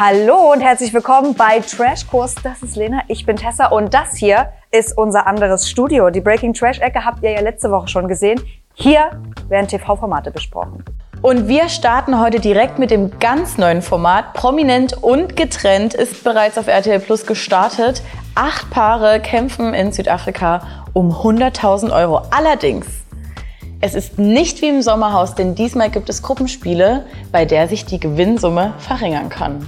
Hallo und herzlich willkommen bei Trashkurs. Das ist Lena, ich bin Tessa und das hier ist unser anderes Studio. Die Breaking Trash Ecke habt ihr ja letzte Woche schon gesehen. Hier werden TV-Formate besprochen. Und wir starten heute direkt mit dem ganz neuen Format. Prominent und getrennt ist bereits auf RTL Plus gestartet. Acht Paare kämpfen in Südafrika um 100.000 Euro. Allerdings, es ist nicht wie im Sommerhaus, denn diesmal gibt es Gruppenspiele, bei der sich die Gewinnsumme verringern kann.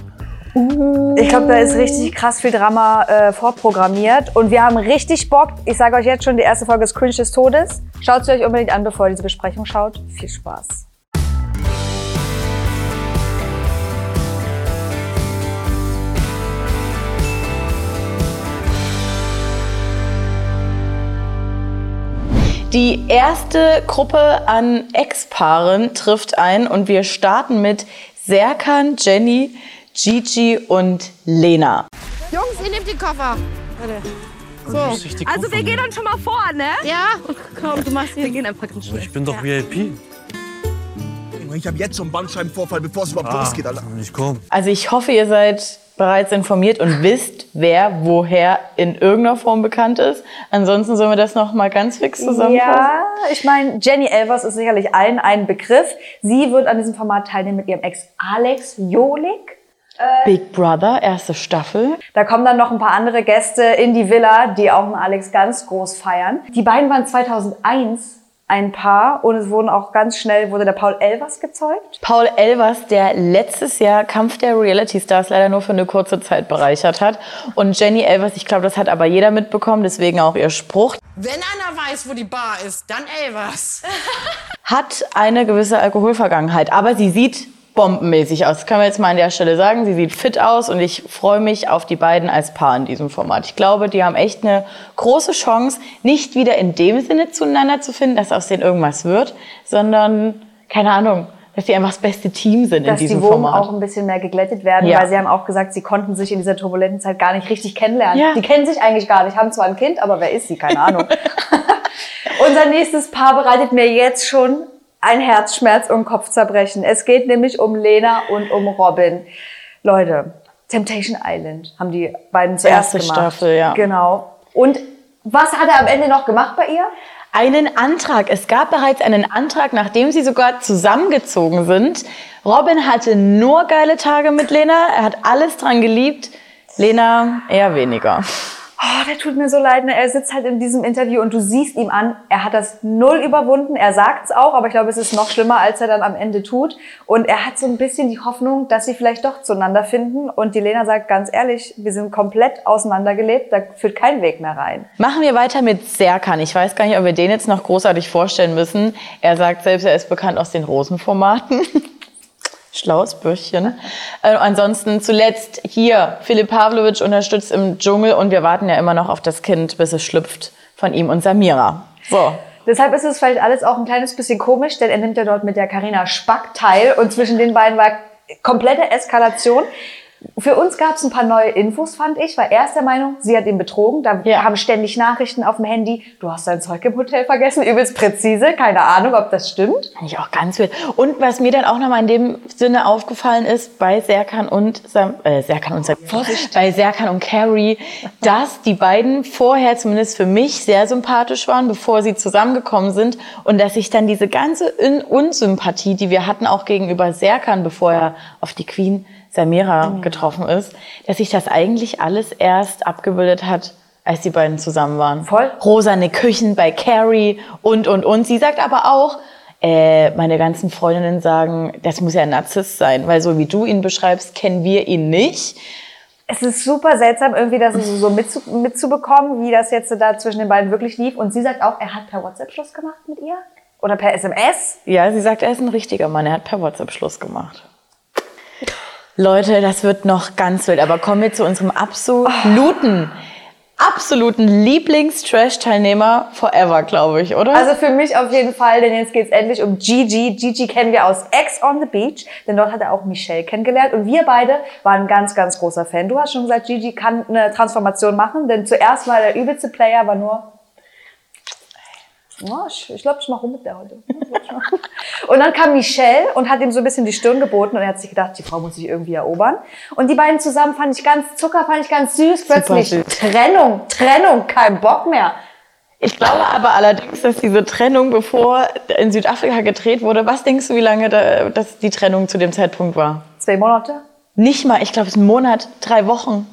Ich glaube, da ist richtig krass viel Drama äh, vorprogrammiert und wir haben richtig Bock. Ich sage euch jetzt schon, die erste Folge ist Cringe des Todes. Schaut sie euch unbedingt an, bevor ihr diese Besprechung schaut. Viel Spaß. Die erste Gruppe an Ex-Paaren trifft ein und wir starten mit Serkan, Jenny, Gigi und Lena. Jungs, ihr nehmt den Koffer. So. Also wir gehen dann schon mal vor, ne? Ja, komm, du machst hier. Wir gehen einfach ganz schnell. Ich bin doch VIP. Ich habe jetzt schon einen Bandscheibenvorfall, bevor es überhaupt losgeht, Alter. Ich komm. Also ich hoffe, ihr seid bereits informiert und wisst, wer woher in irgendeiner Form bekannt ist. Ansonsten sollen wir das noch mal ganz fix zusammenfassen. Ja, ich meine, Jenny Elvers ist sicherlich allen ein Begriff. Sie wird an diesem Format teilnehmen mit ihrem Ex Alex Jolik. Big Brother, erste Staffel. Da kommen dann noch ein paar andere Gäste in die Villa, die auch einen Alex ganz groß feiern. Die beiden waren 2001 ein Paar und es wurden auch ganz schnell, wurde der Paul Elvers gezeugt. Paul Elvers, der letztes Jahr Kampf der Reality Stars leider nur für eine kurze Zeit bereichert hat. Und Jenny Elvers, ich glaube, das hat aber jeder mitbekommen, deswegen auch ihr Spruch, Wenn einer weiß, wo die Bar ist, dann Elvers. hat eine gewisse Alkoholvergangenheit. Aber sie sieht bombenmäßig aus. Das können wir jetzt mal an der Stelle sagen. Sie sieht fit aus und ich freue mich auf die beiden als Paar in diesem Format. Ich glaube, die haben echt eine große Chance, nicht wieder in dem Sinne zueinander zu finden, dass aus denen irgendwas wird, sondern, keine Ahnung, dass sie einfach das beste Team sind in dass die diesem Wogen Format. auch ein bisschen mehr geglättet werden, Ja. weil sie haben auch gesagt, sie konnten sich in dieser turbulenten Zeit gar nicht richtig kennenlernen. Ja. Die kennen sich eigentlich gar nicht, haben zwar ein Kind, aber wer ist sie? Keine Ahnung. Unser nächstes Paar bereitet mir jetzt schon ein Herzschmerz und Kopfzerbrechen. Es geht nämlich um Lena und um Robin. Leute, Temptation Island haben die beiden zuerst Erste gemacht. Staffel, ja. Genau. Und was hat er am Ende noch gemacht bei ihr? einen Antrag. Es gab bereits einen Antrag, nachdem sie sogar zusammengezogen sind. Robin hatte nur geile Tage mit Lena. Er hat alles dran geliebt. Lena eher weniger. Oh, der tut mir so leid. Ne? Er sitzt halt in diesem Interview und du siehst ihm an, er hat das null überwunden. Er sagt es auch, aber ich glaube, es ist noch schlimmer, als er dann am Ende tut. Und er hat so ein bisschen die Hoffnung, dass sie vielleicht doch zueinander finden. Und die Lena sagt ganz ehrlich, wir sind komplett auseinandergelebt, da führt kein Weg mehr rein. Machen wir weiter mit Serkan. Ich weiß gar nicht, ob wir den jetzt noch großartig vorstellen müssen. Er sagt selbst, er ist bekannt aus den Rosenformaten. Schlaues Bürschchen. Äh, ansonsten zuletzt hier, Philipp Pavlovic unterstützt im Dschungel und wir warten ja immer noch auf das Kind, bis es schlüpft von ihm und Samira. So. Deshalb ist es vielleicht alles auch ein kleines bisschen komisch, denn er nimmt ja dort mit der Karina Spack teil und zwischen den beiden war komplette Eskalation. Für uns gab es ein paar neue Infos, fand ich, weil er ist der Meinung, sie hat ihn betrogen. Da Ja. haben ständig Nachrichten auf dem Handy. Du hast dein Zeug im Hotel vergessen, übelst präzise. Keine Ahnung, ob das stimmt. Fand ich auch ganz wild. Und was mir dann auch nochmal in dem Sinne aufgefallen ist, bei Serkan und Sam, äh, Serkan und Sam, bei Serkan und Carrie, dass die beiden vorher zumindest für mich sehr sympathisch waren, bevor sie zusammengekommen sind und dass sich dann diese ganze Un Unsympathie, die wir hatten auch gegenüber Serkan, bevor er auf die Queen Samira getroffen ist, dass sich das eigentlich alles erst abgebildet hat, als die beiden zusammen waren. Voll. Rosane Küchen bei Carrie und, und, und. Sie sagt aber auch, äh, meine ganzen Freundinnen sagen, das muss ja ein Narzisst sein, weil so wie du ihn beschreibst, kennen wir ihn nicht. Es ist super seltsam, irgendwie das so so mitzu mitzubekommen, wie das jetzt da zwischen den beiden wirklich lief. Und sie sagt auch, er hat per WhatsApp Schluss gemacht mit ihr? Oder per SMS? Ja, sie sagt, er ist ein richtiger Mann, er hat per WhatsApp Schluss gemacht. Leute, das wird noch ganz wild, aber kommen wir zu unserem absoluten, absoluten Lieblings-Trash-Teilnehmer forever, glaube ich, oder? Also für mich auf jeden Fall, denn jetzt geht's endlich um Gigi. Gigi kennen wir aus Ex on the Beach, denn dort hat er auch Michelle kennengelernt und wir beide waren ganz, ganz großer Fan. Du hast schon gesagt, Gigi kann eine Transformation machen, denn zuerst war der übelste Player, war nur Ja, ich ich glaube, ich mache rum mit der heute. Und dann kam Michelle und hat ihm so ein bisschen die Stirn geboten und er hat sich gedacht, die Frau muss sich irgendwie erobern. Und die beiden zusammen fand ich ganz Zucker, fand ich ganz süß. Plötzlich süß. Trennung, Trennung, kein Bock mehr. Ich glaube aber allerdings, dass diese Trennung, bevor in Südafrika gedreht wurde, was denkst du, wie lange da, dass die Trennung zu dem Zeitpunkt war? Zwei Monate. Nicht mal, ich glaube, es ist ein Monat, drei Wochen.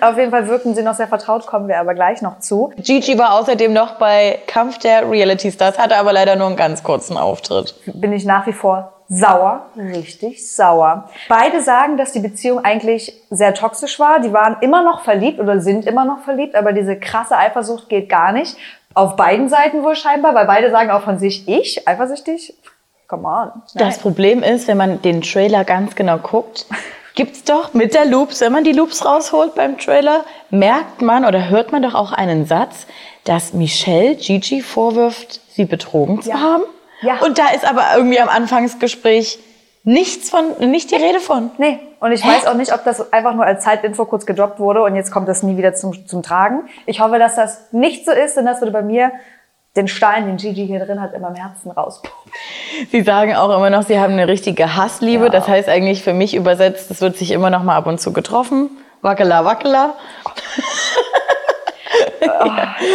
Auf jeden Fall wirkten sie noch sehr vertraut, kommen wir aber gleich noch zu. Gigi war außerdem noch bei Kampf der Reality Stars, hatte aber leider nur einen ganz kurzen Auftritt. bin ich nach wie vor sauer, richtig sauer. Beide sagen, dass die Beziehung eigentlich sehr toxisch war. Die waren immer noch verliebt oder sind immer noch verliebt, aber diese krasse Eifersucht geht gar nicht. Auf beiden Seiten wohl scheinbar, weil beide sagen auch von sich, ich, eifersüchtig? Come on. Das Problem ist, wenn man den Trailer ganz genau guckt, gibt's doch mit der Loops, wenn man die Loops rausholt beim Trailer, merkt man oder hört man doch auch einen Satz, dass Michelle Gigi vorwirft, sie betrogen zu Ja. haben. Ja. Und da ist aber irgendwie am Anfangsgespräch nichts von, nicht die Rede von. Nee, und ich weiß auch nicht, ob das einfach nur als Zeitinfo kurz gedroppt wurde und jetzt kommt das nie wieder zum, zum Tragen. Ich hoffe, dass das nicht so ist, denn das würde bei mir den Stein, den Gigi hier drin hat, immer im Herzen rauspumpen. Sie sagen auch immer noch, sie haben eine richtige Hassliebe. Ja. Das heißt eigentlich für mich übersetzt, es wird sich immer noch mal ab und zu getroffen. Wackela, wackela.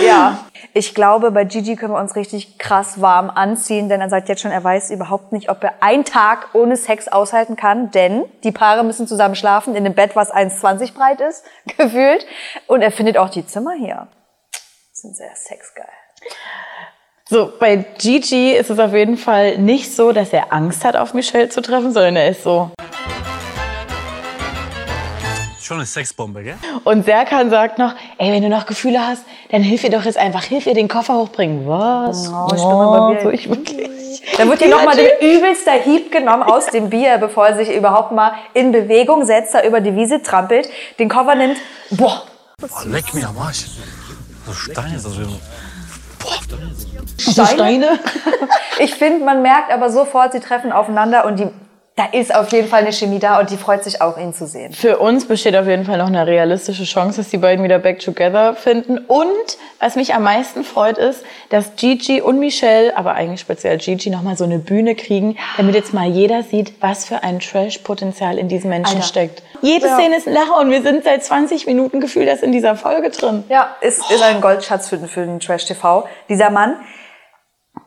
Ja. Ich glaube, bei Gigi können wir uns richtig krass warm anziehen, denn er sagt jetzt schon, er weiß überhaupt nicht, ob er einen Tag ohne Sex aushalten kann, denn die Paare müssen zusammen schlafen in einem Bett, was 1,20 breit ist, gefühlt. Und er findet auch die Zimmer hier. Sind sehr sexgeil. So, bei Gigi ist es auf jeden Fall nicht so, dass er Angst hat, auf Michelle zu treffen, sondern er ist so. Schon eine Sexbombe, gell? Und Serkan sagt noch, ey, wenn du noch Gefühle hast, dann hilf ihr doch jetzt einfach, hilf ihr den Koffer hochbringen. Was? Oh, ich bin wieder- so ich wirklich. Da wird hier nochmal der übelste Hieb genommen aus dem Bier, bevor er sich überhaupt mal in Bewegung setzt, da über die Wiese trampelt, den Koffer nimmt. Boah, Boah, leck mir am Arsch. So Steine, so So Steine? Ich finde, man merkt aber sofort, sie treffen aufeinander und die, da ist auf jeden Fall eine Chemie da und die freut sich auch, ihn zu sehen. Für uns besteht auf jeden Fall noch eine realistische Chance, dass die beiden wieder back together finden. Und was mich am meisten freut, ist, dass Gigi und Michelle, aber eigentlich speziell Gigi, nochmal so eine Bühne kriegen, damit jetzt mal jeder sieht, was für ein Trash-Potenzial in diesem Menschen Alter. steckt. Jede Ja. Szene ist ein Lacher und wir sind seit 20 Minuten gefühlt erst in dieser Folge drin. Ja, ist, ist ein Goldschatz für, den- für den Trash-TV. Dieser Mann,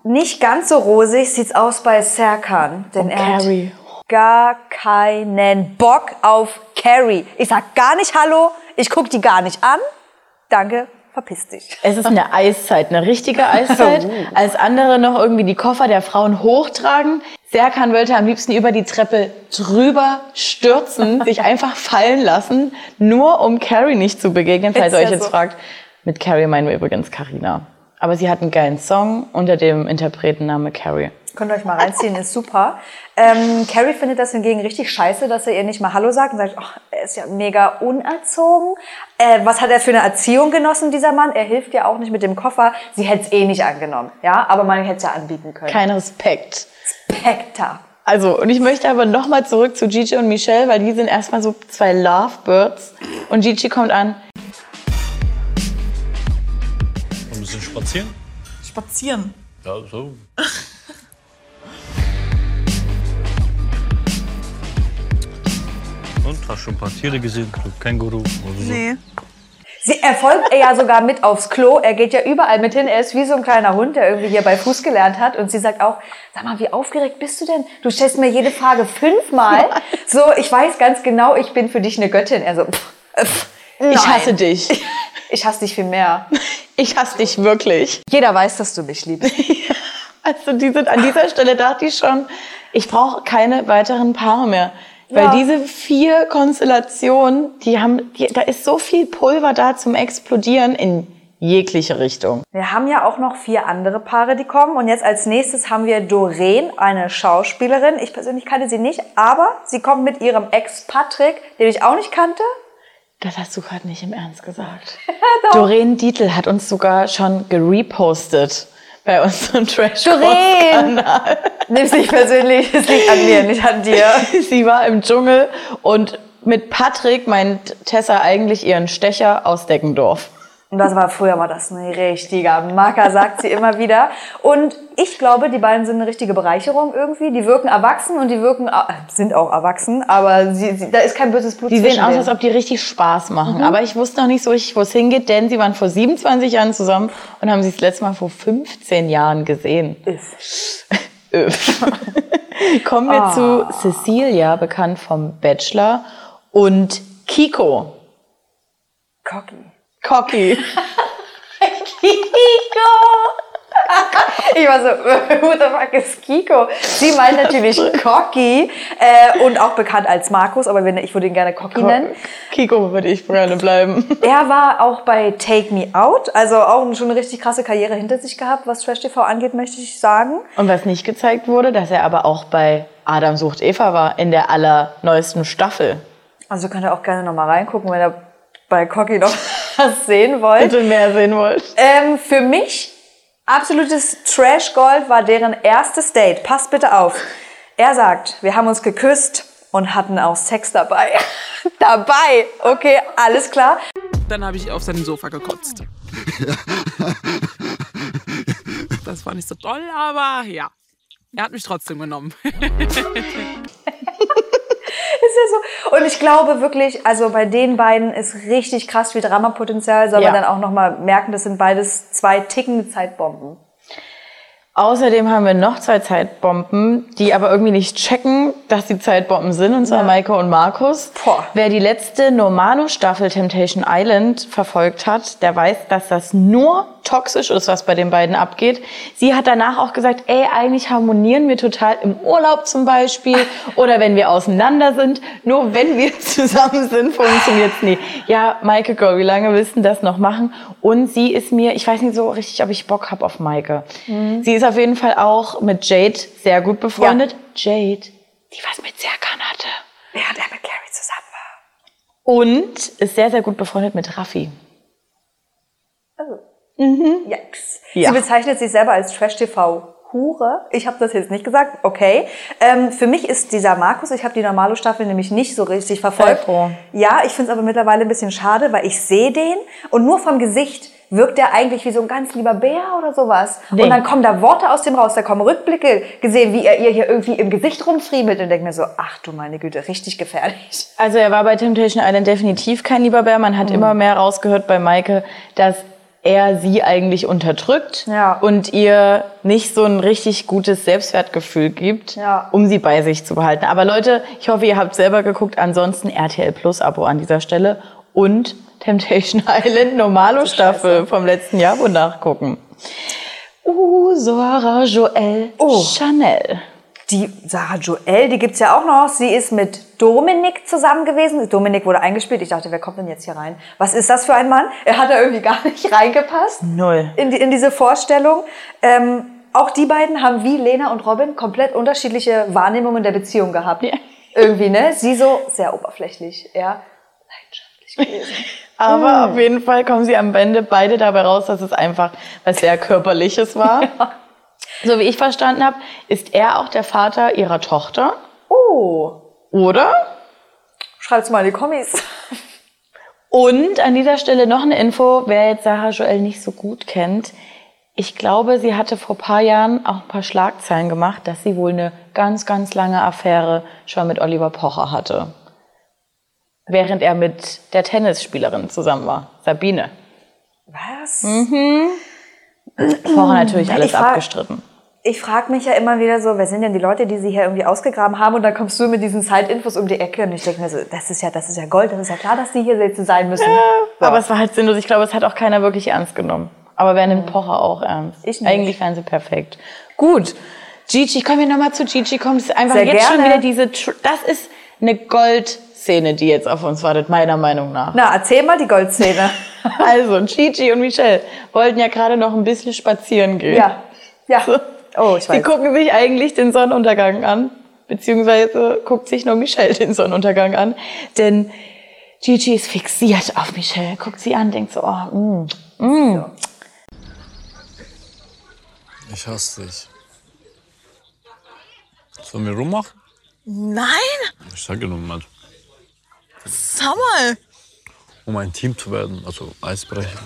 nicht ganz so rosig sieht's aus bei Serkan, denn Und er hat Carrie. Gar keinen Bock auf Carrie. Ich sag gar nicht Hallo, ich guck die gar nicht an. Danke, verpiss dich. Es ist eine Eiszeit, eine richtige Eiszeit. Als andere noch irgendwie die Koffer der Frauen hochtragen. Serkan wollte am liebsten über die Treppe drüber stürzen, sich einfach fallen lassen, nur um Carrie nicht zu begegnen. Falls ihr euch jetzt so. fragt, mit Carrie meinen wir übrigens Carina. Aber sie hat einen geilen Song unter dem Interpretenname Carrie. Könnt ihr euch mal reinziehen, ist super. Ähm, Carrie findet das hingegen richtig scheiße, dass er ihr nicht mal Hallo sagt und sagt, ach, er ist ja mega unerzogen. Äh, was hat er für eine Erziehung genossen, dieser Mann? Er hilft ja auch nicht mit dem Koffer. Sie hätte es eh nicht angenommen, ja, aber man hätte es ja anbieten können. Kein Respekt. Pekta. Also, und ich möchte aber nochmal zurück zu Gigi und Michelle, weil die sind erstmal so zwei Lovebirds. Und Gigi kommt an, Ein bisschen spazieren. Spazieren. Ja, so. Und hast schon ein paar Tiere gesehen? So Känguru oder so? Nee. Sie, er folgt ja sogar mit aufs Klo. Er geht ja überall mit hin. Er ist wie so ein kleiner Hund, der irgendwie hier bei Fuß gelernt hat. Und sie sagt auch, sag mal, wie aufgeregt bist du denn? Du stellst mir jede Frage fünfmal. So, ich weiß ganz genau, ich bin für dich eine Göttin. Er so, pff, pff, ich hasse dich. Ich hasse dich viel mehr. Ich hasse dich wirklich. Jeder weiß, dass du mich liebst. Also die sind an dieser Stelle dachte ich schon, ich brauche keine weiteren Paare mehr. Weil Ja. diese vier Konstellationen, die haben, die, da ist so viel Pulver da zum Explodieren in jegliche Richtung. Wir haben ja auch noch vier andere Paare, die kommen. Und jetzt als nächstes haben wir Doreen, eine Schauspielerin. Ich persönlich kannte sie nicht, aber sie kommt mit ihrem Ex Patrick, den ich auch nicht kannte. Das hast du gerade nicht im Ernst gesagt. Doreen Dietl hat uns sogar schon gerepostet bei unserem trash Doreen! Nimm's nicht persönlich, es liegt an mir, nicht an dir. Sie war im Dschungel und mit Patrick meint Tessa eigentlich ihren Stecher aus Deckendorf. Und das war früher war das ein richtiger Macker, sagt sie immer wieder. Und ich glaube, die beiden sind eine richtige Bereicherung irgendwie. Die wirken erwachsen und die wirken äh, sind auch erwachsen, aber sie, sie, da ist kein böses Blut Die sehen aus, als ob die richtig Spaß machen. Aber ich wusste noch nicht so richtig, wo es hingeht, denn sie waren vor 27 Jahren zusammen und haben sich das letzte Mal vor 15 Jahren gesehen. Kommen wir zu Cecilia, bekannt vom Bachelor, und Kiko. Cocky. Cocky. Kiko! Ich war so, who the fuck is Kiko? Sie meint natürlich Cocky äh, und auch bekannt als Markus, aber wenn, ich würde ihn gerne Cocky nennen. Kiko würde ich gerne bleiben. Er war auch bei Take Me Out, also auch schon eine richtig krasse Karriere hinter sich gehabt, was Trash TV angeht, möchte ich sagen. Und was nicht gezeigt wurde, dass er aber auch bei Adam sucht Eva war, in der allerneuesten Staffel. Also könnt ihr auch gerne nochmal reingucken, wenn ihr bei Cocky noch was sehen wollt. Bitte mehr sehen wollt. Ähm, für mich absolutes Trash Gold war deren erstes Date. Passt bitte auf. Er sagt, wir haben uns geküsst und hatten auch Sex dabei. dabei. Okay, alles klar. Dann habe ich auf sein Sofa gekotzt. Das war nicht so toll, aber ja. Er hat mich trotzdem genommen. Ist ja so. Und ich glaube wirklich, also bei den beiden ist richtig krass viel Dramapotenzial. Soll Ja. man dann auch nochmal merken, das sind beides zwei tickende Zeitbomben. Außerdem haben wir noch zwei Zeitbomben, die aber irgendwie nicht checken, dass sie Zeitbomben sind, und zwar Maike und Markus. Boah. Wer die letzte Normalo-Staffel Temptation Island verfolgt hat, der weiß, dass das nur toxisch ist, was bei den beiden abgeht. Sie hat danach auch gesagt, ey, eigentlich harmonieren wir total im Urlaub zum Beispiel oder wenn wir auseinander sind. Nur wenn wir zusammen sind, funktioniert's nie. Ja, Maike, Girl, wie lange willst du das noch machen? Und sie ist mir, ich weiß nicht so richtig, ob ich Bock hab auf Maike. Sie ist auf jeden Fall auch mit Jade sehr gut befreundet. Jade, die was mit Serkan hatte. Während er mit Carrie zusammen war. Und ist sehr, sehr gut befreundet mit Raffi. Yikes. Ja. Sie bezeichnet sich selber als Trash-TV. Hure. Ich habe das jetzt nicht gesagt. Okay. Ähm, für mich ist dieser Markus, ich habe die normale Staffel nämlich nicht so richtig verfolgt. Sehr froh. Ja, ich finde es aber mittlerweile ein bisschen schade, weil ich sehe den und nur vom Gesicht wirkt er eigentlich wie so ein ganz lieber Bär oder sowas. Nee. Und dann kommen da Worte aus dem raus, da kommen Rückblicke gesehen, wie er ihr hier irgendwie im Gesicht rumfriemelt und denke mir so, ach du meine Güte, richtig gefährlich. Also er war bei Temptation Island definitiv kein lieber Bär. Man hat immer mehr rausgehört bei Maike, dass er sie eigentlich unterdrückt Ja. und ihr nicht so ein richtig gutes Selbstwertgefühl gibt, Ja. um sie bei sich zu behalten. Aber Leute, ich hoffe, ihr habt selber geguckt. Ansonsten RTL Plus Abo an dieser Stelle und Temptation Island Normalo Staffel vom letzten Jahr wo nachgucken. Uh, Sora Joel Oh. Chanel. Die Sarah Joel, die gibt's ja auch noch. Sie ist mit Dominik zusammen gewesen. Dominik wurde eingespielt. Ich dachte, wer kommt denn jetzt hier rein? Was ist das für ein Mann? Er hat da irgendwie gar nicht reingepasst Null. in, die, in diese Vorstellung. Ähm, auch die beiden haben wie Lena und Robin komplett unterschiedliche Wahrnehmungen der Beziehung gehabt. Ja. Irgendwie, ne? Sie so sehr oberflächlich, er leidenschaftlich gewesen. Aber auf jeden Fall kommen sie am Ende beide dabei raus, dass es einfach was sehr Körperliches war. So wie ich verstanden habe, ist er auch der Vater ihrer Tochter, Oh, oder? schreibt's mal in die Kommis. Und an dieser Stelle noch eine Info, wer jetzt Sarah Joel nicht so gut kennt. Ich glaube, sie hatte vor ein paar Jahren auch ein paar Schlagzeilen gemacht, dass sie wohl eine ganz, ganz lange Affäre schon mit Oliver Pocher hatte. Während er mit der Tennisspielerin zusammen war, Sabine. Was? Pocher natürlich alles Ich frag- abgestritten. Ich frage mich ja immer wieder so, wer sind denn die Leute, die sie hier irgendwie ausgegraben haben? Und dann kommst du mit diesen Side-Infos um die Ecke und ich denke mir so, das ist ja, das ist ja Gold, das ist ja klar, dass die hier sein müssen. Aber es war halt sinnlos. Ich glaube, es hat auch keiner wirklich ernst genommen. Aber wer nimmt Pocher auch ernst? Ich nicht. Eigentlich wären sie perfekt. Gut. Gigi, kommen wir nochmal zu Gigi. Ist einfach Sehr jetzt schon gerne. wieder diese. Das ist eine Goldszene, die jetzt auf uns wartet, meiner Meinung nach. Na, erzähl mal die Goldszene. Also, Gigi und Michelle wollten ja gerade noch ein bisschen spazieren gehen. ja. Ja. Oh, ich Sie weiß. gucken sich eigentlich den Sonnenuntergang an, beziehungsweise guckt sich nur Michelle den Sonnenuntergang an, denn Gigi ist fixiert auf Michelle, guckt sie an, denkt so, oh, mm, Ich hasse dich. Sollen wir rummachen? Nein, Ich sage nur mal, Sag mal. Um ein Team zu werden, also Eisbrecher.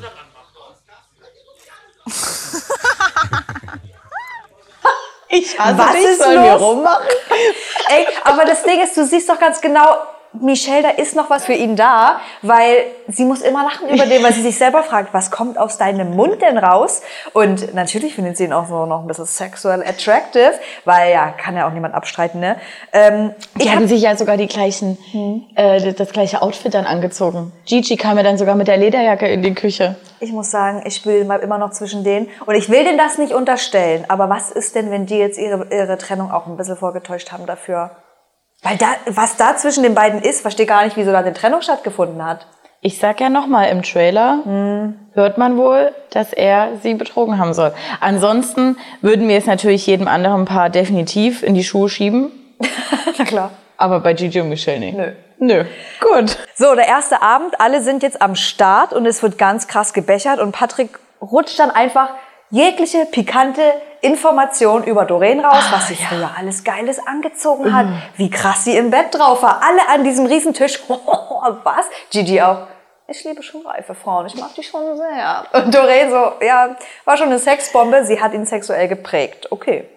Ich hasse Was dich, ist sollen los? wir rummachen? Ey, aber das Ding ist, du siehst doch ganz genau, Michelle, da ist noch was für ihn da, weil sie muss immer lachen über den, weil sie sich selber fragt, was kommt aus deinem Mund denn raus? Und natürlich findet sie ihn auch so noch ein bisschen sexual attractive, weil ja, kann ja auch niemand abstreiten, ne? Ähm, Die ich hatten hab, sich ja sogar die gleichen, Hm. äh, das gleiche Outfit dann angezogen. Gigi kam ja dann sogar mit der Lederjacke in die Küche. ich muss sagen, ich will mal immer noch zwischen denen und ich will denen das nicht unterstellen, aber was ist denn, wenn die jetzt ihre, ihre Trennung auch ein bisschen vorgetäuscht haben dafür? Weil da, was da zwischen den beiden ist, verstehe gar nicht, wieso da eine Trennung stattgefunden hat. Ich sag ja nochmal, im Trailer Hm. hört man wohl, dass er sie betrogen haben soll. Ansonsten würden wir es natürlich jedem anderen Paar definitiv in die Schuhe schieben. Na klar. Aber bei Gigi und Michelle nicht. Nö. Nö. Gut. So, der erste Abend, alle sind jetzt am Start und es wird ganz krass gebechert und Patrick rutscht dann einfach jegliche pikante Information über Doreen raus, was sie früher alles Geiles angezogen hat, wie krass sie im Bett drauf war. Alle an diesem Riesentisch. was? Gigi auch. Ich liebe schon reife Frauen, ich mag die schon sehr. Und Doreen so, ja, war schon eine Sexbombe, sie hat ihn sexuell geprägt. Okay.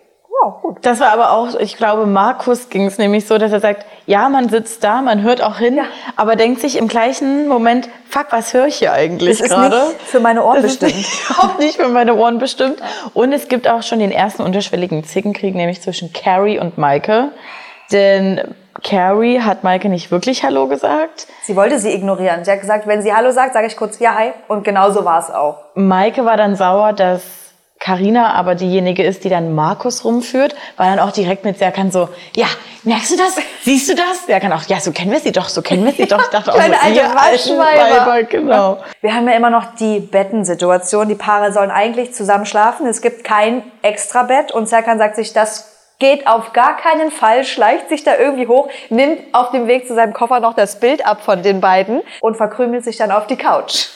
Wow, gut. Das war aber auch, ich glaube, Markus ging es nämlich so, dass er sagt, ja, man sitzt da, man hört auch hin, Ja. aber denkt sich im gleichen Moment, fuck, was höre ich hier eigentlich gerade? für meine Ohren Das bestimmt. überhaupt nicht für meine Ohren bestimmt. Und es gibt auch schon den ersten unterschwelligen Zickenkrieg, nämlich zwischen Carrie und Maike. Denn Carrie hat Maike nicht wirklich Hallo gesagt. Sie wollte sie ignorieren. Sie hat gesagt, wenn sie Hallo sagt, sage ich kurz Ja, hi. Und genau so war es auch. Maike war dann sauer, dass Karina aber diejenige ist, die dann Markus rumführt, war dann auch direkt mit Serkan so, ja, merkst du das? Siehst du das? Serkan auch, ja, so kennen wir sie doch, so kennen wir sie doch. Ich dachte auch so, alte ihr Waschweiber. Weiber, genau. Wir haben ja immer noch die Bettensituation. Die Paare sollen eigentlich zusammen schlafen. Es gibt kein Extrabett. Und Serkan sagt sich, das geht auf gar keinen Fall, schleicht sich da irgendwie hoch, nimmt auf dem Weg zu seinem Koffer noch das Bild ab von den beiden und verkrümelt sich dann auf die Couch.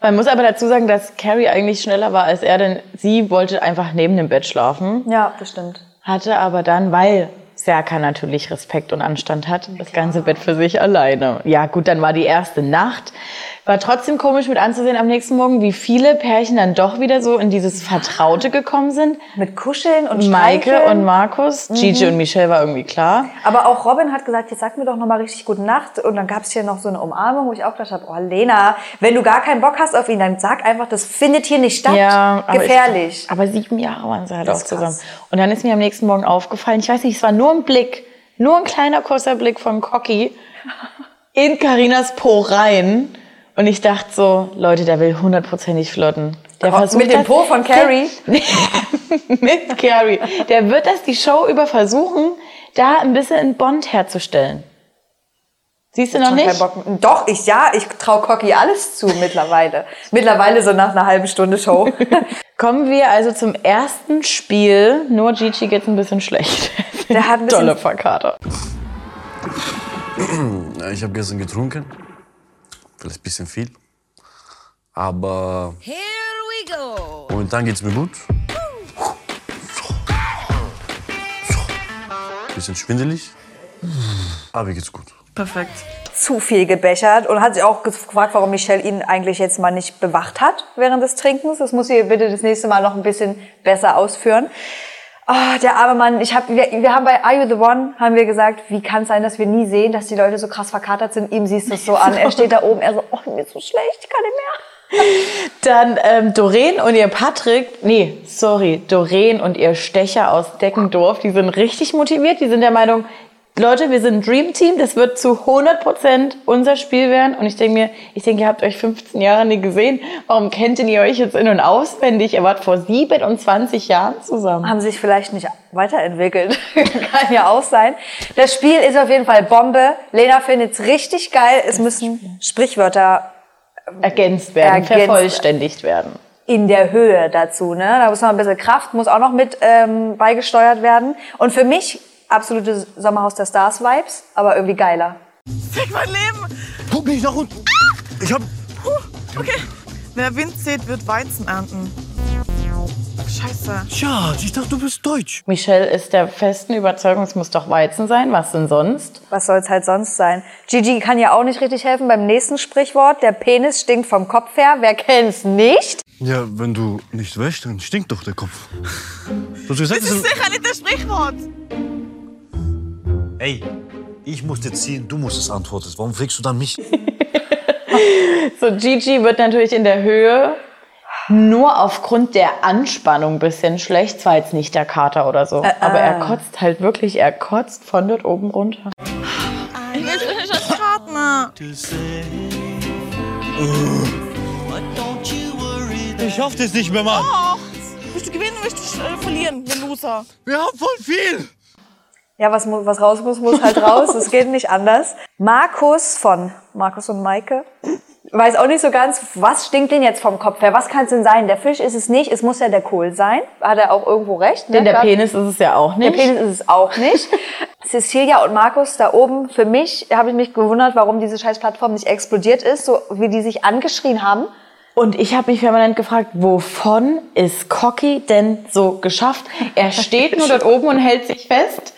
Man muss aber dazu sagen, dass Carrie eigentlich schneller war als er, denn sie wollte einfach neben dem Bett schlafen, Ja, das stimmt. hatte aber dann, weil Serkan natürlich Respekt und Anstand hat, das ganze Bett für sich alleine. Ja gut, dann war die erste Nacht. War trotzdem komisch mit anzusehen am nächsten Morgen, wie viele Pärchen dann doch wieder so in dieses Vertraute gekommen sind. Mit Kuscheln und Maike Streicheln. und Markus, Gigi und Michelle war irgendwie klar. Aber auch Robin hat gesagt, jetzt sag mir doch nochmal richtig gute Nacht. Und dann gab es hier noch so eine Umarmung, wo ich auch gedacht habe, oh Lena, wenn du gar keinen Bock hast auf ihn, dann sag einfach, das findet hier nicht statt. aber Gefährlich. Ich, aber sieben Jahre waren sie halt auch zusammen. krass. Und dann ist mir am nächsten Morgen aufgefallen, ich weiß nicht, es war nur ein Blick, nur ein kleiner kurzer Blick von Cocky in Karinas Po rein. Und ich dachte so, Leute, der will hundertprozentig flirten. Der Oh, mit dem das- Po von Carrie? mit Carrie. Der wird das die Show über versuchen, da ein bisschen einen Bond herzustellen. Siehst du noch nicht? keinen Bock. Doch, ich ja, ich trau Cocky alles zu mittlerweile. mittlerweile so nach einer halben Stunde Show. Kommen wir also zum ersten Spiel. Nur Gigi geht's ein bisschen schlecht. Der hat ein bisschen- Tolle Verkater. Ich habe gestern getrunken. Vielleicht ein bisschen viel. Aber Here we go. momentan geht's mir gut. Bisschen schwindelig. Aber mir geht's gut. Perfekt. zu viel gebechert und hat sich auch gefragt, warum Michelle ihn eigentlich jetzt mal nicht bewacht hat während des Trinkens. Das muss sie bitte das nächste Mal noch ein bisschen besser ausführen. Oh, der arme Mann. Ich hab, wir, wir haben bei Are You The One haben wir gesagt, wie kann es sein, dass wir nie sehen, dass die Leute so krass verkatert sind. Ihm siehst du es so an. Er steht da oben, er so, oh, mir ist so schlecht, ich kann nicht mehr. Dann ähm, Doreen und ihr Patrick, nee, sorry, Doreen und ihr Stecher aus Deckendorf, die sind richtig motiviert. Die sind der Meinung, Leute, wir sind ein Dream Team, das wird zu 100% unser Spiel werden. Und ich denke mir, ich denke, ihr habt euch 15 Jahre nie gesehen. Warum kennt denn ihr euch jetzt in- und auswendig? Ihr wart vor 27 Jahren zusammen. Haben sich vielleicht nicht weiterentwickelt. kann ja auch sein. Das Spiel ist auf jeden Fall Bombe. Lena findet es richtig geil. Es müssen Sprichwörter Ergänzt werden, Ergänzt. vervollständigt werden. in der Höhe dazu. Ne? Da muss noch ein bisschen Kraft, muss auch noch mit ähm, beigesteuert werden. Und für mich absolute Sommerhaus der Stars Vibes, aber irgendwie geiler. Fick mein Leben. Guck nicht nach unten. Ich hab. Okay. Wer Wind sät, wird Weizen ernten. Scheiße. Schatz, ich dachte, du bist deutsch. Michelle ist der festen Überzeugung, es muss doch Weizen sein. Was denn sonst? Was soll's halt sonst sein? Gigi kann ja auch nicht richtig helfen beim nächsten Sprichwort. Der Penis stinkt vom Kopf her. Wer kennt's nicht? Ja, wenn du nicht wäschst, dann stinkt doch der Kopf. Du hast gesagt, Das ist sicher nicht das Sprichwort. Ey, ich muss dir ziehen, du musst es antworten. Warum fragst du dann mich? So, Gigi wird natürlich in der Höhe nur aufgrund der Anspannung ein bisschen schlecht. Zwar jetzt nicht der Kater oder so, aber er kotzt halt wirklich, er kotzt von dort oben runter. Ich will nicht als Partner. ich schaff das nicht mehr, Mann. Oh, willst du gewinnen oder willst du äh, verlieren, der Loser? Wir haben voll viel. Ja, was, was raus muss, muss halt raus. Es geht nicht anders. Markus von Markus und Maike weiß auch nicht so ganz, was stinkt denn jetzt vom Kopf her? Was kann es denn sein? Der Fisch ist es nicht. Es muss ja der Kohl sein. Hat er auch irgendwo recht? ne? Denn der. Penis ist es ja auch Der nicht. Penis ist es auch nicht. Cecilia und Markus da oben, für mich habe ich mich gewundert, warum diese scheiß Plattform nicht explodiert ist, so wie die sich angeschrien haben. Und ich habe mich permanent gefragt, wovon ist Cocky denn so geschafft? Er steht nur dort oben und hält sich fest.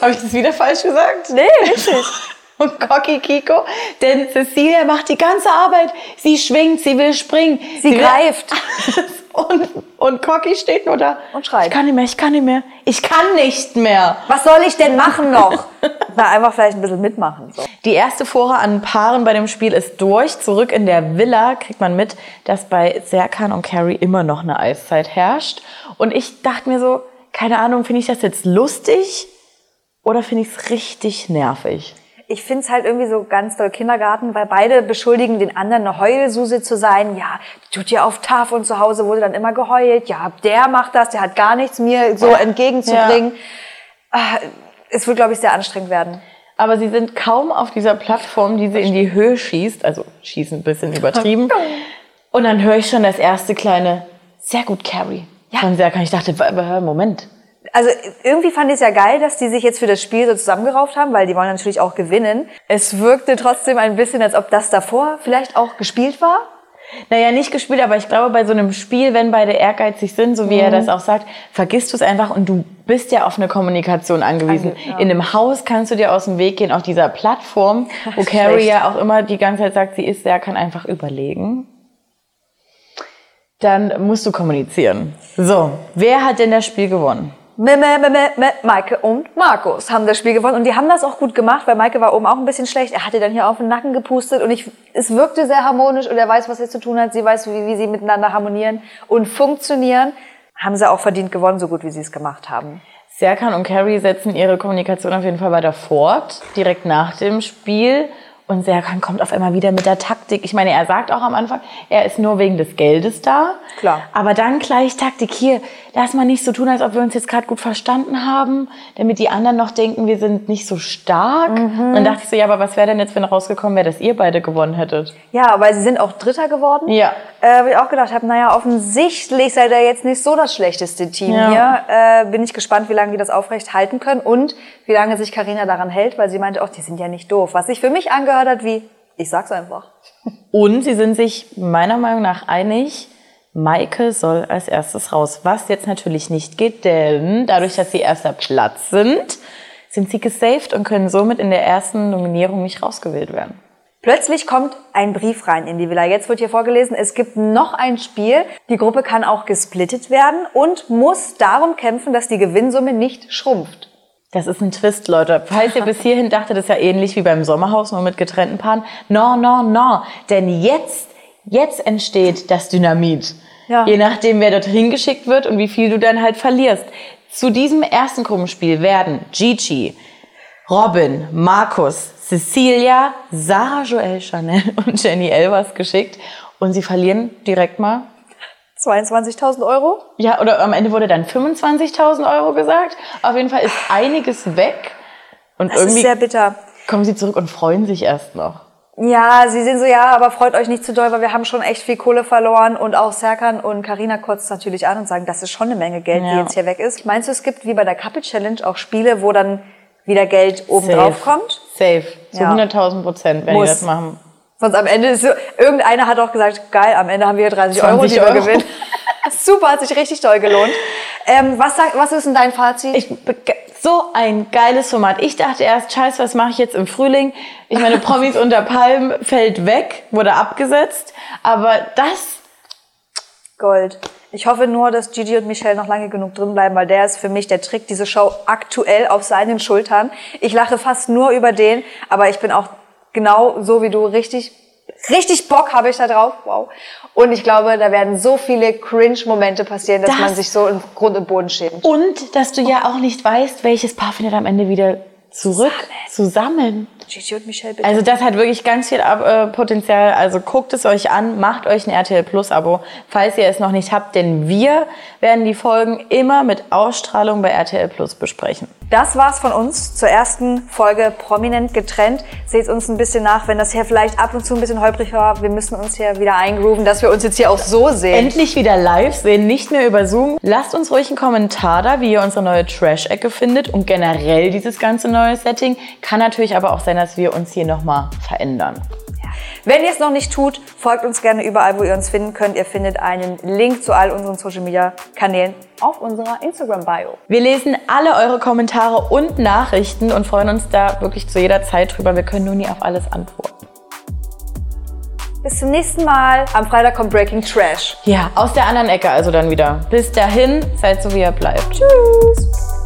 Habe ich das wieder falsch gesagt? Nee, richtig. Und Cocky Kiko, denn Cecilia macht die ganze Arbeit. Sie schwingt, sie will springen. Sie will greift. Und, und Cocky steht nur da. Und schreit. Ich kann nicht mehr, ich kann nicht mehr. Ich kann nicht mehr. Was soll ich denn machen noch? Na, einfach vielleicht ein bisschen mitmachen. So. Die erste Vorher an Paaren bei dem Spiel ist durch. Zurück in der Villa kriegt man mit, dass bei Serkan und Carrie immer noch eine Eiszeit herrscht. Und ich dachte mir so, keine Ahnung, finde ich das jetzt lustig oder finde ich es richtig nervig? Ich finde es halt irgendwie so ganz doll Kindergarten, weil beide beschuldigen den anderen, eine Heulsuse zu sein. Ja, tut ihr auf TAF und zu Hause wurde dann immer geheult. Ja, der macht das, der hat gar nichts mir so entgegenzubringen. Ah, Es wird, glaube ich, sehr anstrengend werden. Aber sie sind kaum auf dieser Plattform, die sie in die Höhe schießt. Also schießen ein bisschen übertrieben. Und dann höre ich schon das erste kleine, sehr gut, Carrie. Von Serkan. Ich dachte, Moment. Also irgendwie fand ich es ja geil, dass die sich jetzt für das Spiel so zusammengerauft haben, weil die wollen natürlich auch gewinnen. Es wirkte trotzdem ein bisschen, als ob das davor vielleicht auch gespielt war. Naja, nicht gespielt, aber ich glaube, bei so einem Spiel, wenn beide ehrgeizig sind, so wie Mhm. er das auch sagt, vergisst du es einfach und du bist ja auf eine Kommunikation angewiesen. Ange- ja. In einem Haus kannst du dir aus dem Weg gehen, auf dieser Plattform, wo Carrie ja auch immer die ganze Zeit sagt, sie ist, der kann einfach überlegen. Dann musst du kommunizieren. So, wer hat denn das Spiel gewonnen? Me, me, me, me, me, Maike und Markus haben das Spiel gewonnen und die haben das auch gut gemacht, weil Maike war oben auch ein bisschen schlecht. Er hatte dann hier auf den Nacken gepustet und ich, es wirkte sehr harmonisch und er weiß, was er zu tun hat. Sie weiß, wie, wie sie miteinander harmonieren und funktionieren. Haben sie auch verdient gewonnen, so gut wie sie es gemacht haben. Serkan und Carrie setzen ihre Kommunikation auf jeden Fall weiter fort, direkt nach dem Spiel. Und Serkan kommt auf einmal wieder mit der Taktik. Ich meine, er sagt auch am Anfang, er ist nur wegen des Geldes da. Klar. Aber dann gleich Taktik. Hier, lass mal nicht so tun, als ob wir uns jetzt gerade gut verstanden haben, damit die anderen noch denken, wir sind nicht so stark. Mhm. Und dann dachte ich so, ja, aber was wäre denn jetzt, wenn rausgekommen wäre, dass ihr beide gewonnen hättet? Ja, aber sie sind auch Dritter geworden. Ja. Äh, wo ich auch gedacht habe, naja, offensichtlich seid ihr jetzt nicht so das schlechteste Team Ja. hier. Äh, bin ich gespannt, wie lange die das aufrecht halten können und wie lange sich Karina daran hält, weil sie meinte, auch die sind ja nicht doof. Was sich für mich angehört hat wie, ich sag's einfach. Und sie sind sich meiner Meinung nach einig, Maike soll als erstes raus. Was jetzt natürlich nicht geht, denn dadurch, dass sie erster Platz sind, sind sie gesaved und können somit in der ersten Nominierung nicht rausgewählt werden. Plötzlich kommt ein Brief rein in die Villa. Jetzt wird hier vorgelesen, es gibt noch ein Spiel. Die Gruppe kann auch gesplittet werden und muss darum kämpfen, dass die Gewinnsumme nicht schrumpft. Das ist ein Twist, Leute. Falls ihr bis hierhin dachtet, das ist ja ähnlich wie beim Sommerhaus, nur mit getrennten Paaren. No, no, no. Denn jetzt, jetzt entsteht das Dynamit. Ja. Je nachdem, wer dort hingeschickt wird und wie viel du dann halt verlierst. Zu diesem ersten Gruppenspiel werden Gigi, Robin, Markus, Cecilia, Sarah Joel Chanel und Jenny Elvers geschickt. Und sie verlieren direkt mal 22.000 Euro? ja, oder am Ende wurde dann 25.000 Euro gesagt. Auf jeden Fall ist einiges weg. Und Das ist irgendwie sehr bitter. kommen sie zurück und freuen sich erst noch. Ja, sie sind so, ja, aber freut euch nicht zu doll, weil wir haben schon echt viel Kohle verloren. Und auch Serkan und Karina kotzt natürlich an und sagen, das ist schon eine Menge Geld, die Ja. jetzt hier weg ist. Meinst du, es gibt wie bei der Couple Challenge auch Spiele, wo dann wieder Geld oben Safe. drauf kommt? Safe. Zu Ja. 100.000 Prozent, wenn Muss. die das machen. Sonst am Ende ist so, irgendeiner hat auch gesagt, geil, am Ende haben wir 30 Euro, 20 die wir gewinnen. Super, hat sich richtig toll gelohnt. Ähm, was, sagt, was ist denn dein Fazit? Ich, so ein geiles Format. Ich dachte erst, scheiße, was mache ich jetzt im Frühling? Ich meine, Promis unter Palmen fällt weg, wurde abgesetzt. Aber das, Gold. Ich hoffe nur, dass Gigi und Michelle noch lange genug drin bleiben, weil der ist für mich, der trägt diese Show aktuell auf seinen Schultern. Ich lache fast nur über den, aber ich bin auch genau so wie du richtig, richtig Bock habe ich da drauf. Wow. Und ich glaube, da werden so viele Cringe-Momente passieren, dass Das- man sich so im Grund und Boden schämt. Und dass du ja auch nicht weißt, welches Paar findet am Ende wieder zurück zusammen. Gigi und Michelle, bitte. Also das hat wirklich ganz viel äh, Potenzial. Also guckt es euch an, macht euch ein RTL Plus Abo, falls ihr es noch nicht habt, denn wir werden die Folgen immer mit Ausstrahlung bei RTL Plus besprechen. Das war's von uns zur ersten Folge Prominent getrennt. Seht uns ein bisschen nach, wenn das hier vielleicht ab und zu ein bisschen holprig war. Wir müssen uns hier wieder eingrooven, dass wir uns jetzt hier auch so sehen. Endlich wieder live sehen, nicht mehr über Zoom. Lasst uns ruhig einen Kommentar da, wie ihr unsere neue Trash-Ecke findet und generell dieses ganze neue Setting. Kann natürlich aber auch sein, dass wir uns hier nochmal verändern. Wenn ihr es noch nicht tut, folgt uns gerne überall, wo ihr uns finden könnt. Ihr findet einen Link zu all unseren Social Media Kanälen auf unserer Instagram Bio. Wir lesen alle eure Kommentare und Nachrichten und freuen uns da wirklich zu jeder Zeit drüber. Wir können nur nie auf alles antworten. Bis zum nächsten Mal. Am Freitag kommt Breaking Trash. Ja, aus der anderen Ecke also dann wieder. Bis dahin, seid so wie ihr bleibt. Tschüss.